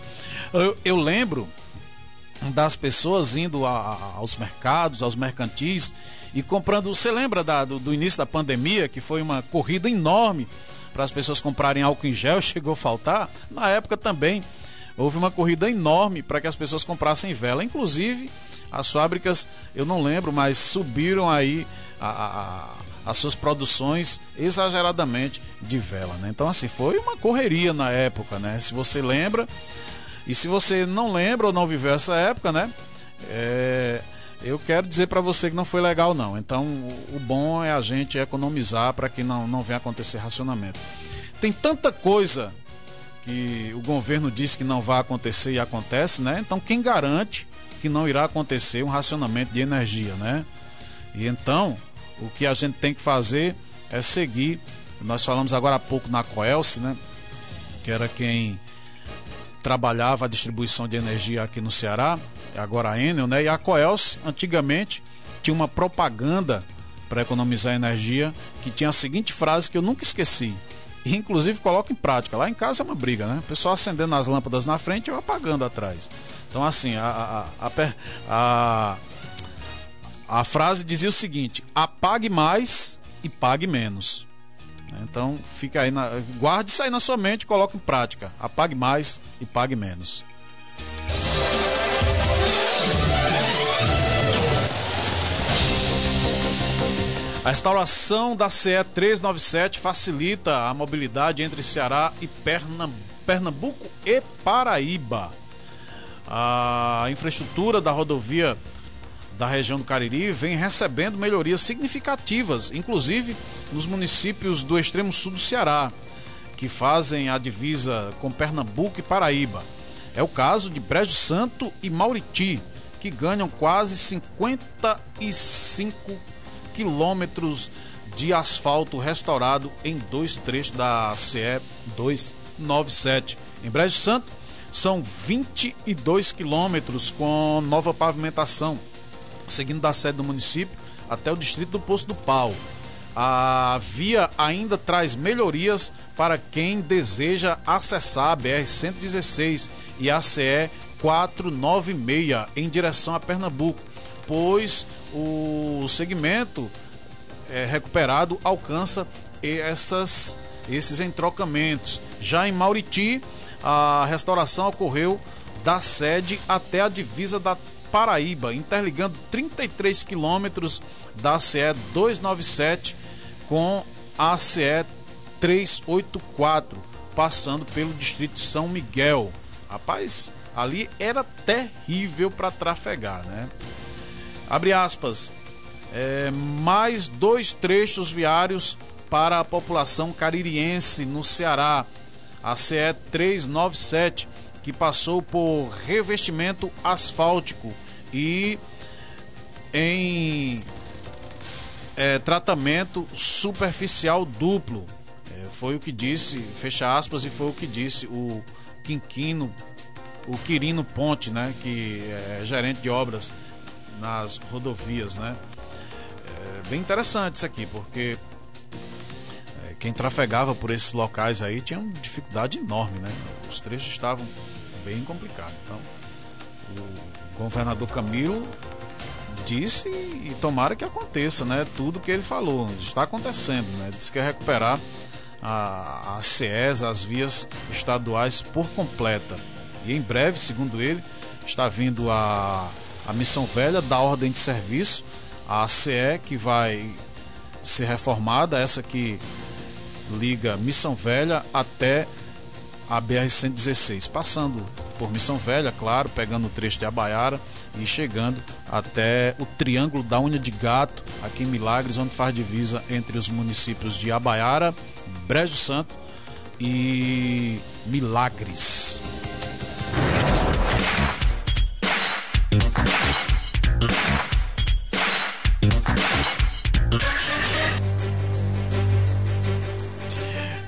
Eu, eu lembro das pessoas indo a, aos mercados, aos mercantis e comprando. Você lembra da, do, do início da pandemia, que foi uma corrida enorme para as pessoas comprarem álcool em gel, *laughs* chegou a faltar. Na época também houve uma corrida enorme para que as pessoas comprassem vela. Inclusive, as fábricas, eu não lembro, mas subiram aí a, a, as suas produções exageradamente de vela. Né? Então, assim, foi uma correria na época, né? Se você lembra, e se você não lembra ou não viveu essa época, né? É, eu quero dizer para você que não foi legal não. Então o, bom é a gente economizar para que não, não venha acontecer racionamento. Tem tanta coisa que o governo diz que não vai acontecer e acontece, né? Então quem garante que não irá acontecer um racionamento de energia, né? E então o que a gente tem que fazer é seguir Nós falamos agora há pouco na Coelce, né? Que era quem trabalhava a distribuição de energia aqui no Ceará, agora a Enel, né? E a Coelce, antigamente, tinha uma propaganda para economizar energia que tinha a seguinte frase que eu nunca esqueci. E, inclusive coloco em prática. Lá em casa é uma briga, né? O pessoal acendendo as lâmpadas na frente e eu apagando atrás. Então, assim, a, a, a, a, a frase dizia o seguinte: apague mais e pague menos. Então, fica aí, na, guarde isso aí na sua mente coloque em prática. Apague mais e pague menos. A instalação da CE 397 facilita a mobilidade entre Ceará e Pernambuco e Paraíba. A infraestrutura da rodovia da região do Cariri vem recebendo melhorias significativas, inclusive nos municípios do extremo sul do Ceará, que fazem a divisa com Pernambuco e Paraíba. É o caso de Brejo Santo e Mauriti, que ganham quase 55 quilômetros de asfalto restaurado em dois trechos da CE 297. Em Brejo Santo, são 22 quilômetros com nova pavimentação, seguindo da sede do município até o distrito do Poço do Pau. A via ainda traz melhorias para quem deseja acessar a BR-116 e a CE 496 em direção a Pernambuco, pois o segmento é, recuperado alcança essas, esses entrocamentos. Já em Mauriti, a restauração ocorreu da sede até a divisa da Paraíba, interligando 33 quilômetros da CE 297 com a CE 384, passando pelo distrito de São Miguel. Rapaz, ali era terrível para trafegar, né? Abre aspas. É, mais dois trechos viários para a população caririense no Ceará. A CE 397, que passou por revestimento asfáltico e em é, tratamento superficial duplo. É, foi o que disse, fecha aspas, e foi o que disse o Quinquino, o Quirino Ponte, né, que é gerente de obras nas rodovias, né? É bem interessante isso aqui, porque quem trafegava por esses locais aí tinha uma dificuldade enorme, né? Os trechos estavam bem complicados. Então, o governador Camilo disse e tomara que aconteça, né? Tudo que ele falou está acontecendo, né? Diz que é recuperar a, a CES, as vias estaduais por completa. E em breve, segundo ele, está vindo a a Missão Velha da Ordem de Serviço, a CE que vai ser reformada, essa que liga Missão Velha até a BR-116, passando por Missão Velha, claro, pegando o trecho de Abaiara e chegando até o Triângulo da Unha de Gato, aqui em Milagres, onde faz divisa entre os municípios de Abaiara, Brejo Santo e Milagres.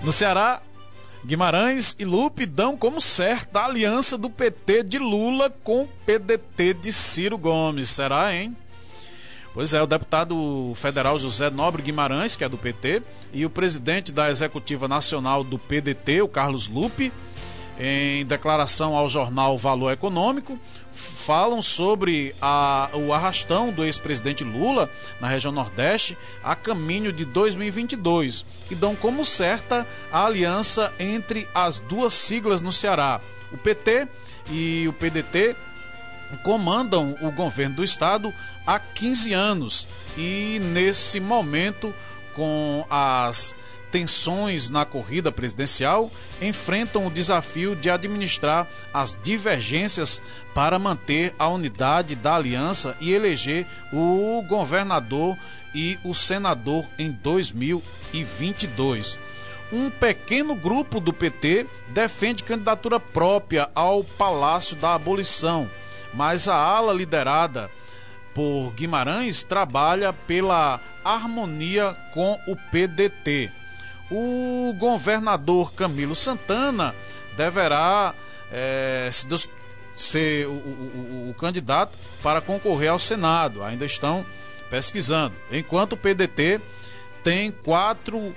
No Ceará, Guimarães e Lupe dão como certa a aliança do PT de Lula com o PDT de Ciro Gomes. Será, hein? Pois é, o deputado federal José Nobre Guimarães, que é do PT, e o presidente da Executiva Nacional do PDT, o Carlos Lupe, em declaração ao jornal Valor Econômico, falam sobre a, o arrastão do ex-presidente Lula na região Nordeste a caminho de 2022 e dão como certa a aliança entre as duas siglas no Ceará. O PT e o PDT comandam o governo do estado há 15 anos e nesse momento com as tensões na corrida presidencial enfrentam o desafio de administrar as divergências para manter a unidade da aliança e eleger o governador e o senador em 2022. Um pequeno grupo do PT defende candidatura própria ao Palácio da Abolição, mas a ala liderada por Guimarães trabalha pela harmonia com o PDT. O governador Camilo Santana deverá, é, se Deus, ser o, o, o, candidato para concorrer ao Senado. Ainda estão pesquisando. Enquanto o PDT tem quatro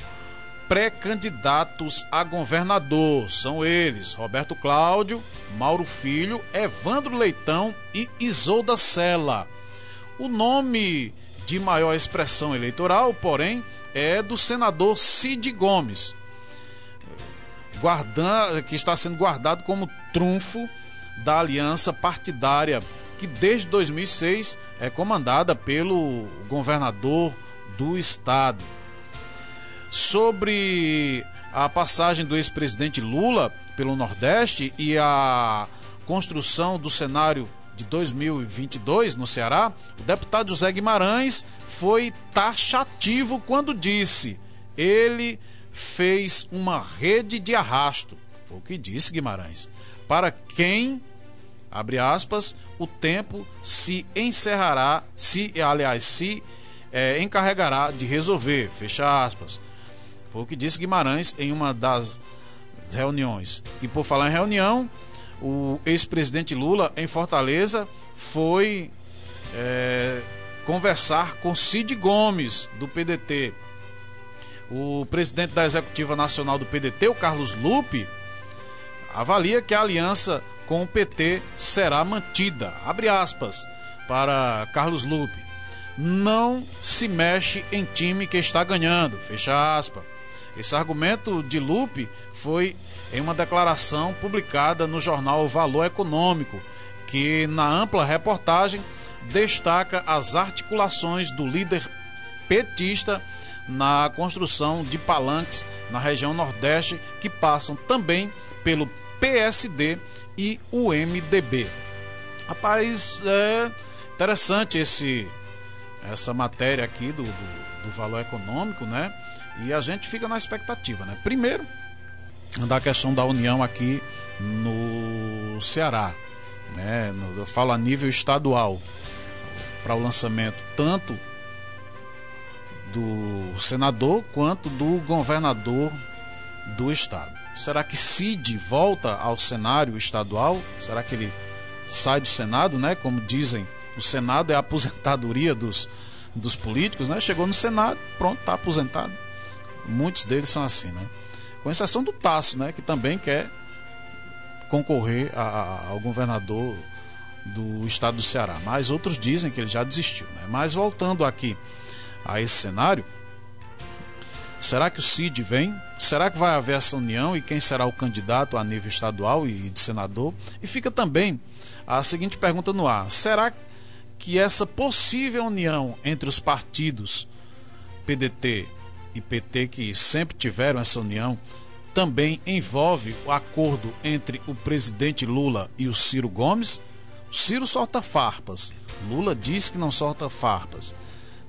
pré-candidatos a governador. São eles: Roberto Cláudio, Mauro Filho, Evandro Leitão e Isolda Sela. O nome de maior expressão eleitoral, porém, é do senador Cid Gomes, guarda, que está sendo guardado como trunfo da aliança partidária que desde 2006 é comandada pelo governador do estado. Sobre a passagem do ex-presidente Lula pelo Nordeste e a construção do cenário de 2022 no Ceará, o deputado José Guimarães foi taxativo quando disse: ele fez uma rede de arrasto. Foi o que disse Guimarães. Para quem, abre aspas, o tempo se encerrará, se, aliás, se é, encarregará de resolver, fecha aspas. Foi o que disse Guimarães em uma das reuniões. E por falar em reunião, o ex-presidente Lula em Fortaleza foi é, conversar com Cid Gomes, do PDT. O presidente da Executiva Nacional do PDT, o Carlos Lupe, avalia que a aliança com o PT será mantida. Abre aspas para Carlos Lupe. Não se mexe em time que está ganhando. Fecha aspas. Esse argumento de Lupe foi em uma declaração publicada no jornal Valor Econômico, que na ampla reportagem destaca as articulações do líder petista na construção de palanques na região Nordeste que passam também pelo PSD e o MDB. Rapaz, é interessante esse essa matéria aqui do, do, do valor econômico, né? E a gente fica na expectativa, né? Primeiro, da questão da união aqui no Ceará. Né? Eu falo a nível estadual, para o lançamento tanto do senador quanto do governador do estado. Será que Cid volta ao cenário estadual? Será que ele sai do Senado, né? Como dizem, o Senado é a *laughs* aposentadoria dos, dos políticos, né? Chegou no Senado, pronto, está aposentado. Muitos deles são assim, né? Com exceção do Tasso, né, que também quer concorrer a, a, ao governador do estado do Ceará. Mas outros dizem que ele já desistiu. Né? Mas voltando aqui a esse cenário, será que o Cid vem? Será que vai haver essa união e quem será o candidato a nível estadual e de senador? E fica também a seguinte pergunta no ar: será que essa possível união entre os partidos PDT, e PT, que sempre tiveram essa união, também envolve o acordo entre o presidente Lula e o Ciro Gomes. O Ciro solta farpas, Lula diz que não solta farpas.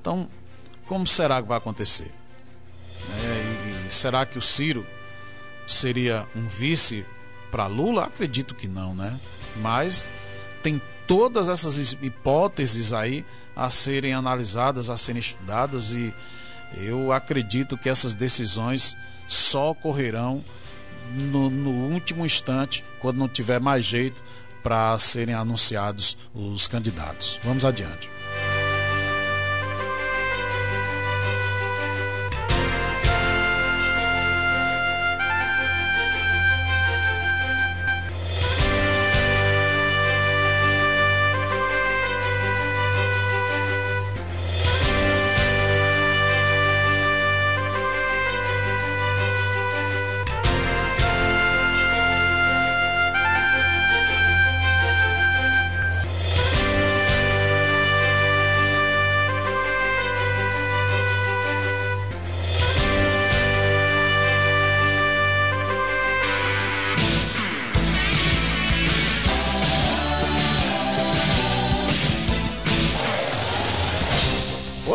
Então, como será que vai acontecer? É, será que o Ciro seria um vice para Lula? Acredito que não, né? Mas tem todas essas hipóteses aí a serem analisadas, a serem estudadas e eu acredito que essas decisões só ocorrerão no, no último instante, quando não tiver mais jeito para serem anunciados os candidatos. Vamos adiante.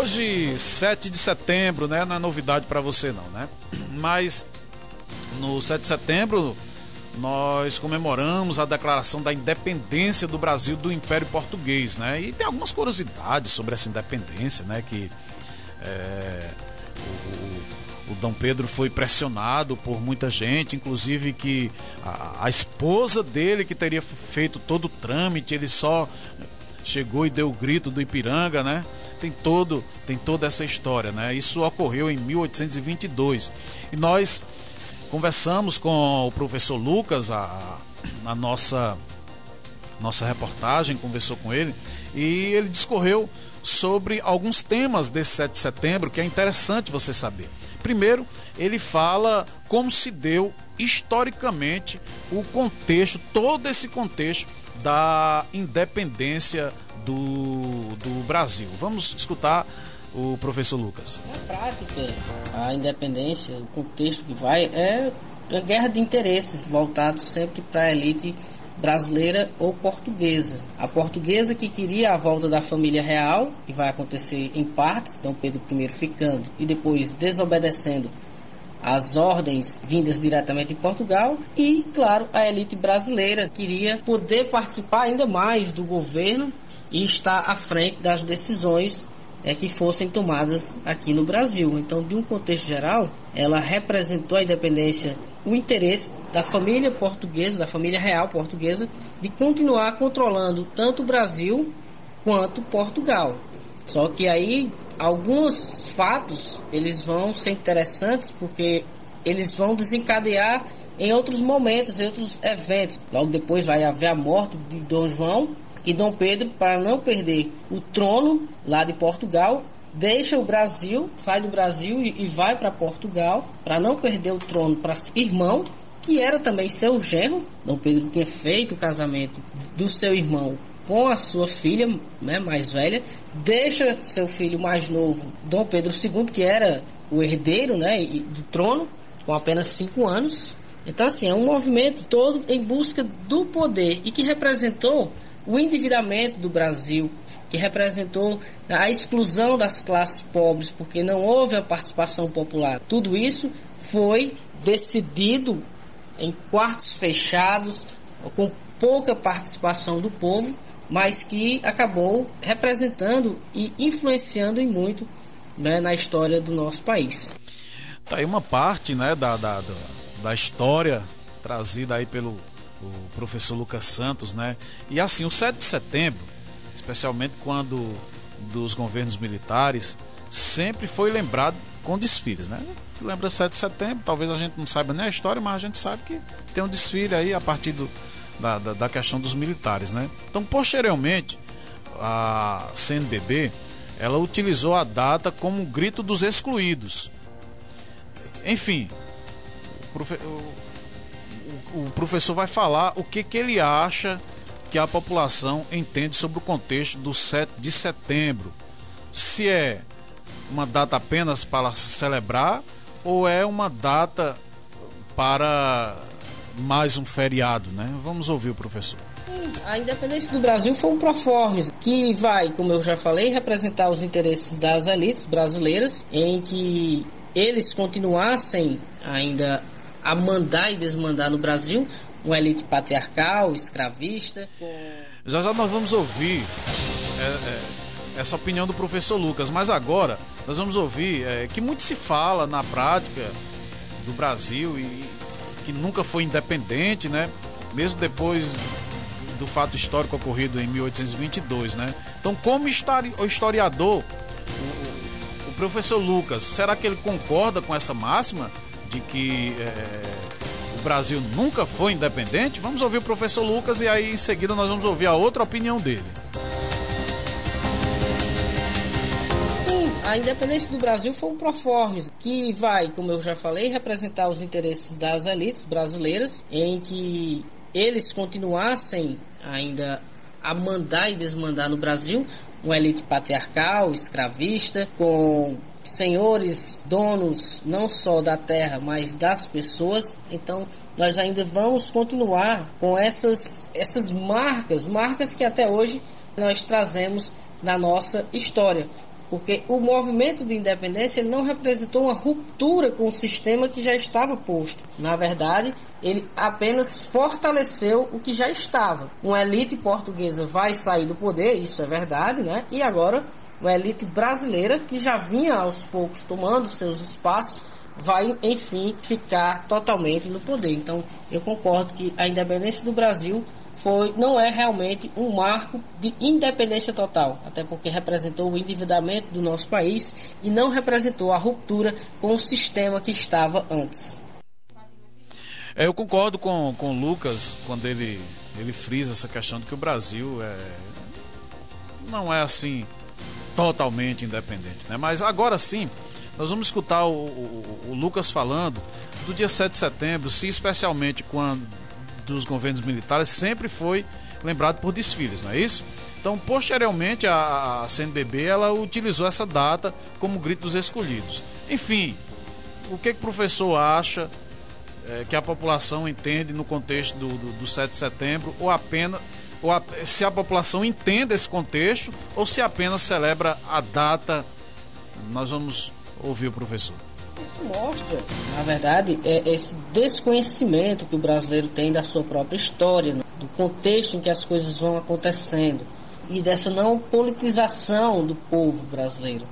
Hoje, 7 de setembro, né? Não é novidade para você não, né? Mas no 7 de setembro nós comemoramos a declaração da independência do Brasil do Império Português, né? E tem algumas curiosidades sobre essa independência, né? Que é, o, o Dom Pedro foi pressionado por muita gente, inclusive que a, a esposa dele que teria feito todo o trâmite, ele só chegou e deu o grito do Ipiranga, né? Tem todo, tem toda essa história, né? Isso ocorreu em 1822. E nós conversamos com o professor Lucas, a, a nossa nossa reportagem conversou com ele e ele discorreu sobre alguns temas desse 7 de setembro que é interessante você saber. Primeiro, ele fala como se deu historicamente o contexto, todo esse contexto da independência do, do Brasil. Vamos escutar o professor Lucas. Na prática, a independência, o contexto que vai é a guerra de interesses voltados sempre para a elite brasileira ou portuguesa. A portuguesa que queria a volta da família real, que vai acontecer em partes, Dom Pedro I ficando e depois desobedecendo as ordens vindas diretamente de Portugal e, claro, a elite brasileira queria poder participar ainda mais do governo e estar à frente das decisões é, que fossem tomadas aqui no Brasil. Então, de um contexto geral, ela representou a independência, o interesse da família portuguesa, da família real portuguesa, de continuar controlando tanto o Brasil quanto Portugal. Só que aí alguns fatos eles vão ser interessantes porque eles vão desencadear em outros momentos, em outros eventos. Logo depois vai haver a morte de Dom João e Dom Pedro, para não perder o trono lá de Portugal, deixa o Brasil, sai do Brasil e, vai para Portugal, para não perder o trono para irmão, que era também seu genro. Dom Pedro tinha feito o casamento do seu irmão com a sua filha né, mais velha, deixa seu filho mais novo, Dom Pedro II, que era o herdeiro né, do trono, com apenas cinco anos. Então, assim, é um movimento todo em busca do poder e que representou o endividamento do Brasil, que representou a exclusão das classes pobres, porque não houve a participação popular. Tudo isso foi decidido em quartos fechados, com pouca participação do povo, mas que acabou representando e influenciando em muito né, na história do nosso país. Tá aí uma parte né, da, da, da história trazida aí pelo professor Lucas Santos, né? E assim, o 7 de setembro, especialmente quando dos governos militares, sempre foi lembrado com desfiles, né? Lembra 7 de setembro, talvez a gente não saiba nem a história, mas a gente sabe que tem um desfile aí a partir do, da, da, da questão dos militares, né? Então, posteriormente, a CNBB, ela utilizou a data como grito dos excluídos. Enfim, o professor vai falar o que, que ele acha que a população entende sobre o contexto do 7 de setembro. Se é uma data apenas para celebrar ou é uma data para mais um feriado, né? Vamos ouvir o professor. Sim, a independência do Brasil foi um proformes que vai, como eu já falei, representar os interesses das elites brasileiras, em que eles continuassem ainda a mandar e desmandar no Brasil, uma elite patriarcal, escravista. Com... Já já nós vamos ouvir é, é, essa opinião do professor Lucas, mas agora nós vamos ouvir é, que muito se fala na prática do Brasil e que nunca foi independente, né? Mesmo depois do fato histórico ocorrido em 1822, né? Então, como historiador, o, professor Lucas, será que ele concorda com essa máxima? de que é, o Brasil nunca foi independente? Vamos ouvir o professor Lucas e aí em seguida nós vamos ouvir a outra opinião dele. A independência do Brasil foi um proformes que vai, como eu já falei, representar os interesses das elites brasileiras, em que eles continuassem ainda a mandar e desmandar no Brasil, uma elite patriarcal, escravista, com senhores, donos não só da terra, mas das pessoas. Então, nós ainda vamos continuar com essas essas marcas, marcas que até hoje nós trazemos na nossa história. Porque o movimento de independência não representou uma ruptura com o sistema que já estava posto. Na verdade, ele apenas fortaleceu o que já estava. Uma elite portuguesa vai sair do poder, isso é verdade, né? E agora uma elite brasileira que já vinha aos poucos tomando seus espaços vai, enfim, ficar totalmente no poder. Então, eu concordo que a independência do Brasil foi, não é realmente um marco de independência total, até porque representou o endividamento do nosso país e não representou a ruptura com o sistema que estava antes. É, eu concordo com, com o Lucas quando ele, ele frisa essa questão de que o Brasil é, não é assim totalmente independente, né? Mas agora sim, nós vamos escutar o, o, o Lucas falando do dia 7 de setembro, se especialmente quando dos governos militares sempre foi lembrado por desfiles, não é isso? Então, posteriormente, a, a CNBB ela utilizou essa data como grito dos escolhidos. Enfim, o que, que o professor acha é, que a população entende no contexto do, do, do 7 de setembro, ou apenas ou a, se a população entende esse contexto, ou se apenas celebra a data. Nós vamos ouvir o professor. Isso mostra, na verdade, é esse desconhecimento que o brasileiro tem da sua própria história, né? do contexto em que as coisas vão acontecendo e dessa não politização do povo brasileiro.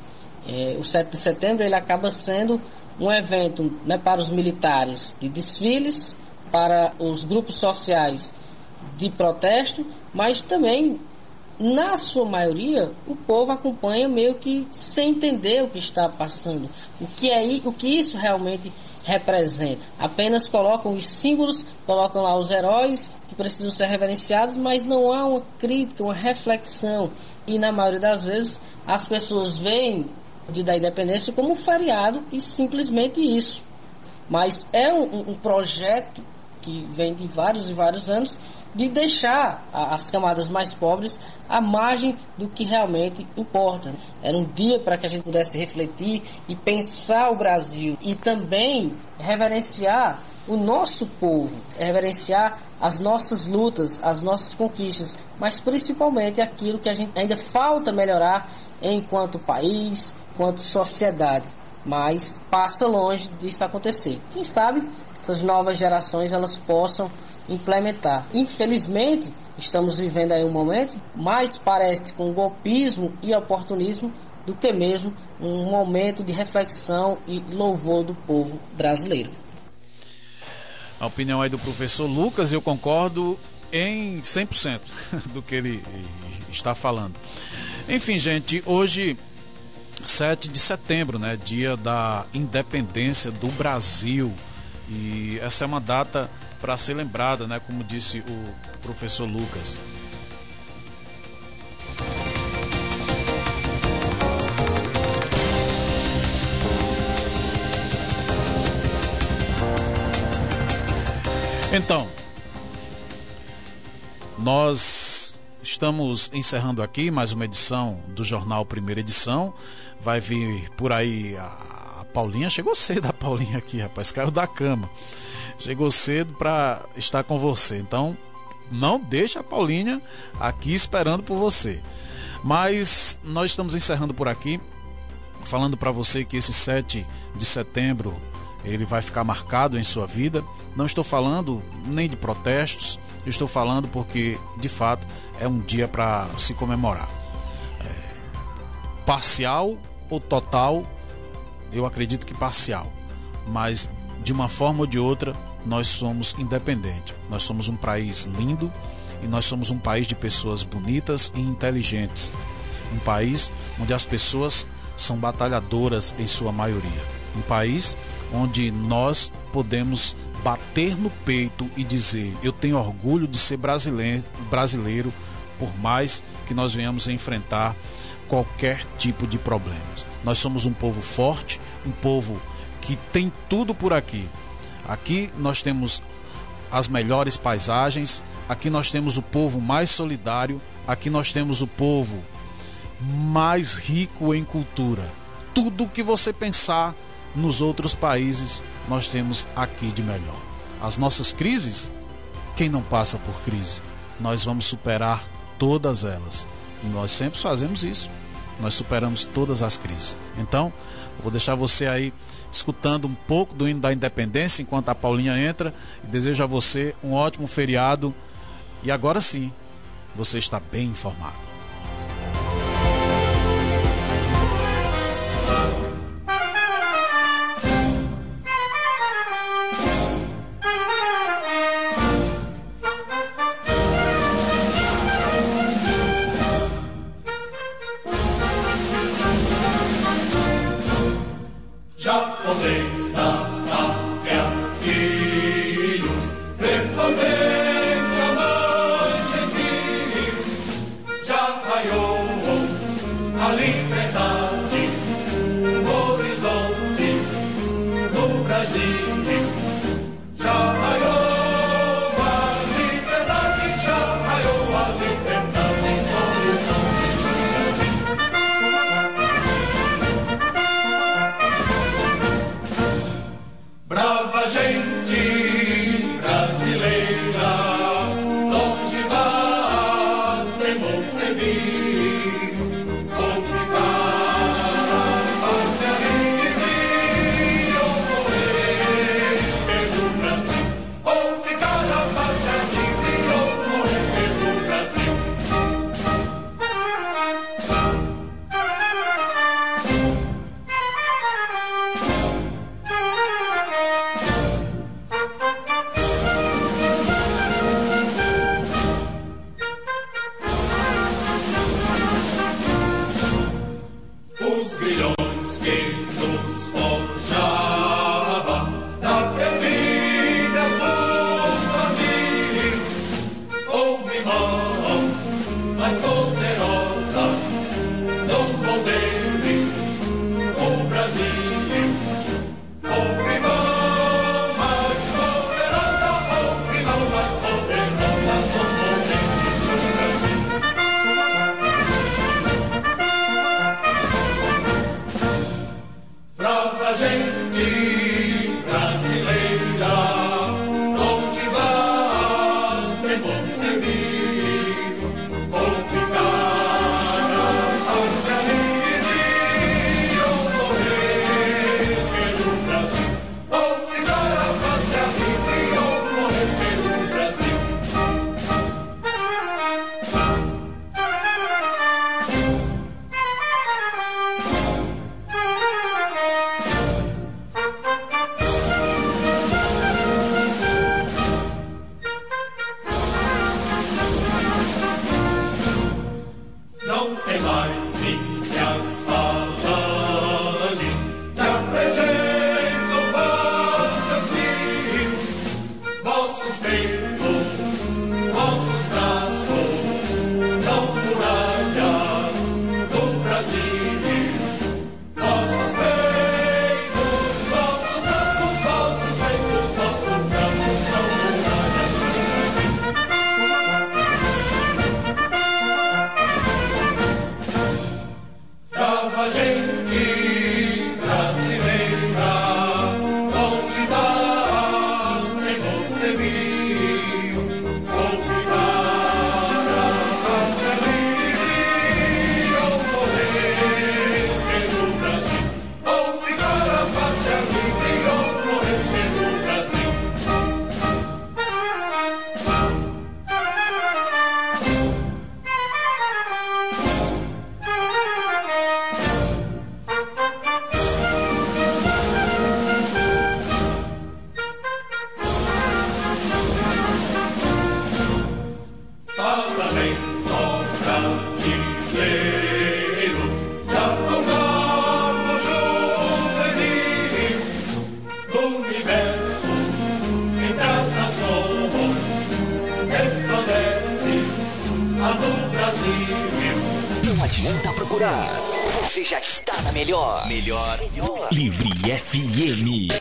É, o 7 de setembro ele acaba sendo um evento né, para os militares de desfiles, para os grupos sociais de protesto, mas também na sua maioria, o povo acompanha meio que sem entender o que está passando, o que é o que isso realmente representa. Apenas colocam os símbolos, colocam lá os heróis que precisam ser reverenciados, mas não há uma crítica, uma reflexão. E na maioria das vezes as pessoas veem o dia da independência como um feriado e simplesmente isso. Mas é um, um projeto que vem de vários e vários anos de deixar as camadas mais pobres à margem do que realmente importa. Era um dia para que a gente pudesse refletir e pensar o Brasil e também reverenciar o nosso povo, reverenciar as nossas lutas, as nossas conquistas, mas principalmente aquilo que a gente ainda falta melhorar enquanto país, enquanto sociedade. Mas passa longe disso acontecer. Quem sabe essas novas gerações elas possam implementar. Infelizmente, estamos vivendo aí um momento mais parece com golpismo e oportunismo do que mesmo um momento de reflexão e louvor do povo brasileiro. A opinião aí do professor Lucas, eu concordo em 100% *laughs* do que ele está falando. Enfim, gente, hoje 7 de setembro, né, dia da independência do Brasil. E essa é uma data para ser lembrada, né, como disse o professor Lucas. Então, nós estamos encerrando aqui mais uma edição do Jornal Primeira Edição. Vai vir por aí a, a Paulinha. Chegou *laughs* cedo a Paulinha aqui, rapaz, caiu da cama chegou cedo para estar com você. Então, não deixa a Paulinha aqui esperando por você. Mas nós estamos encerrando por aqui, falando para você que esse 7 de setembro ele vai ficar marcado em sua vida. Não estou falando nem de protestos, estou falando porque de fato é um dia para se comemorar. É, parcial ou total, eu acredito que parcial, mas de uma forma ou de outra, nós somos independentes. Nós somos um país lindo e nós somos um país de pessoas bonitas e inteligentes. Um país onde as pessoas são batalhadoras em sua maioria. Um país onde nós podemos bater no peito e dizer: Eu tenho orgulho de ser brasileiro, brasileiro por mais que nós venhamos a enfrentar qualquer tipo de problemas. Nós somos um povo forte, um povo que tem tudo por aqui. Aqui nós temos as melhores paisagens, aqui nós temos o povo mais solidário, aqui nós temos o povo mais rico em cultura. Tudo que você pensar nos outros países, nós temos aqui de melhor. As nossas crises, quem não passa por crise, nós vamos superar todas elas. Nós sempre fazemos isso. Nós superamos todas as crises. Então, vou deixar você aí escutando um pouco do hino da independência enquanto a Paulinha entra desejo a você um ótimo feriado. E agora sim, você está bem informado.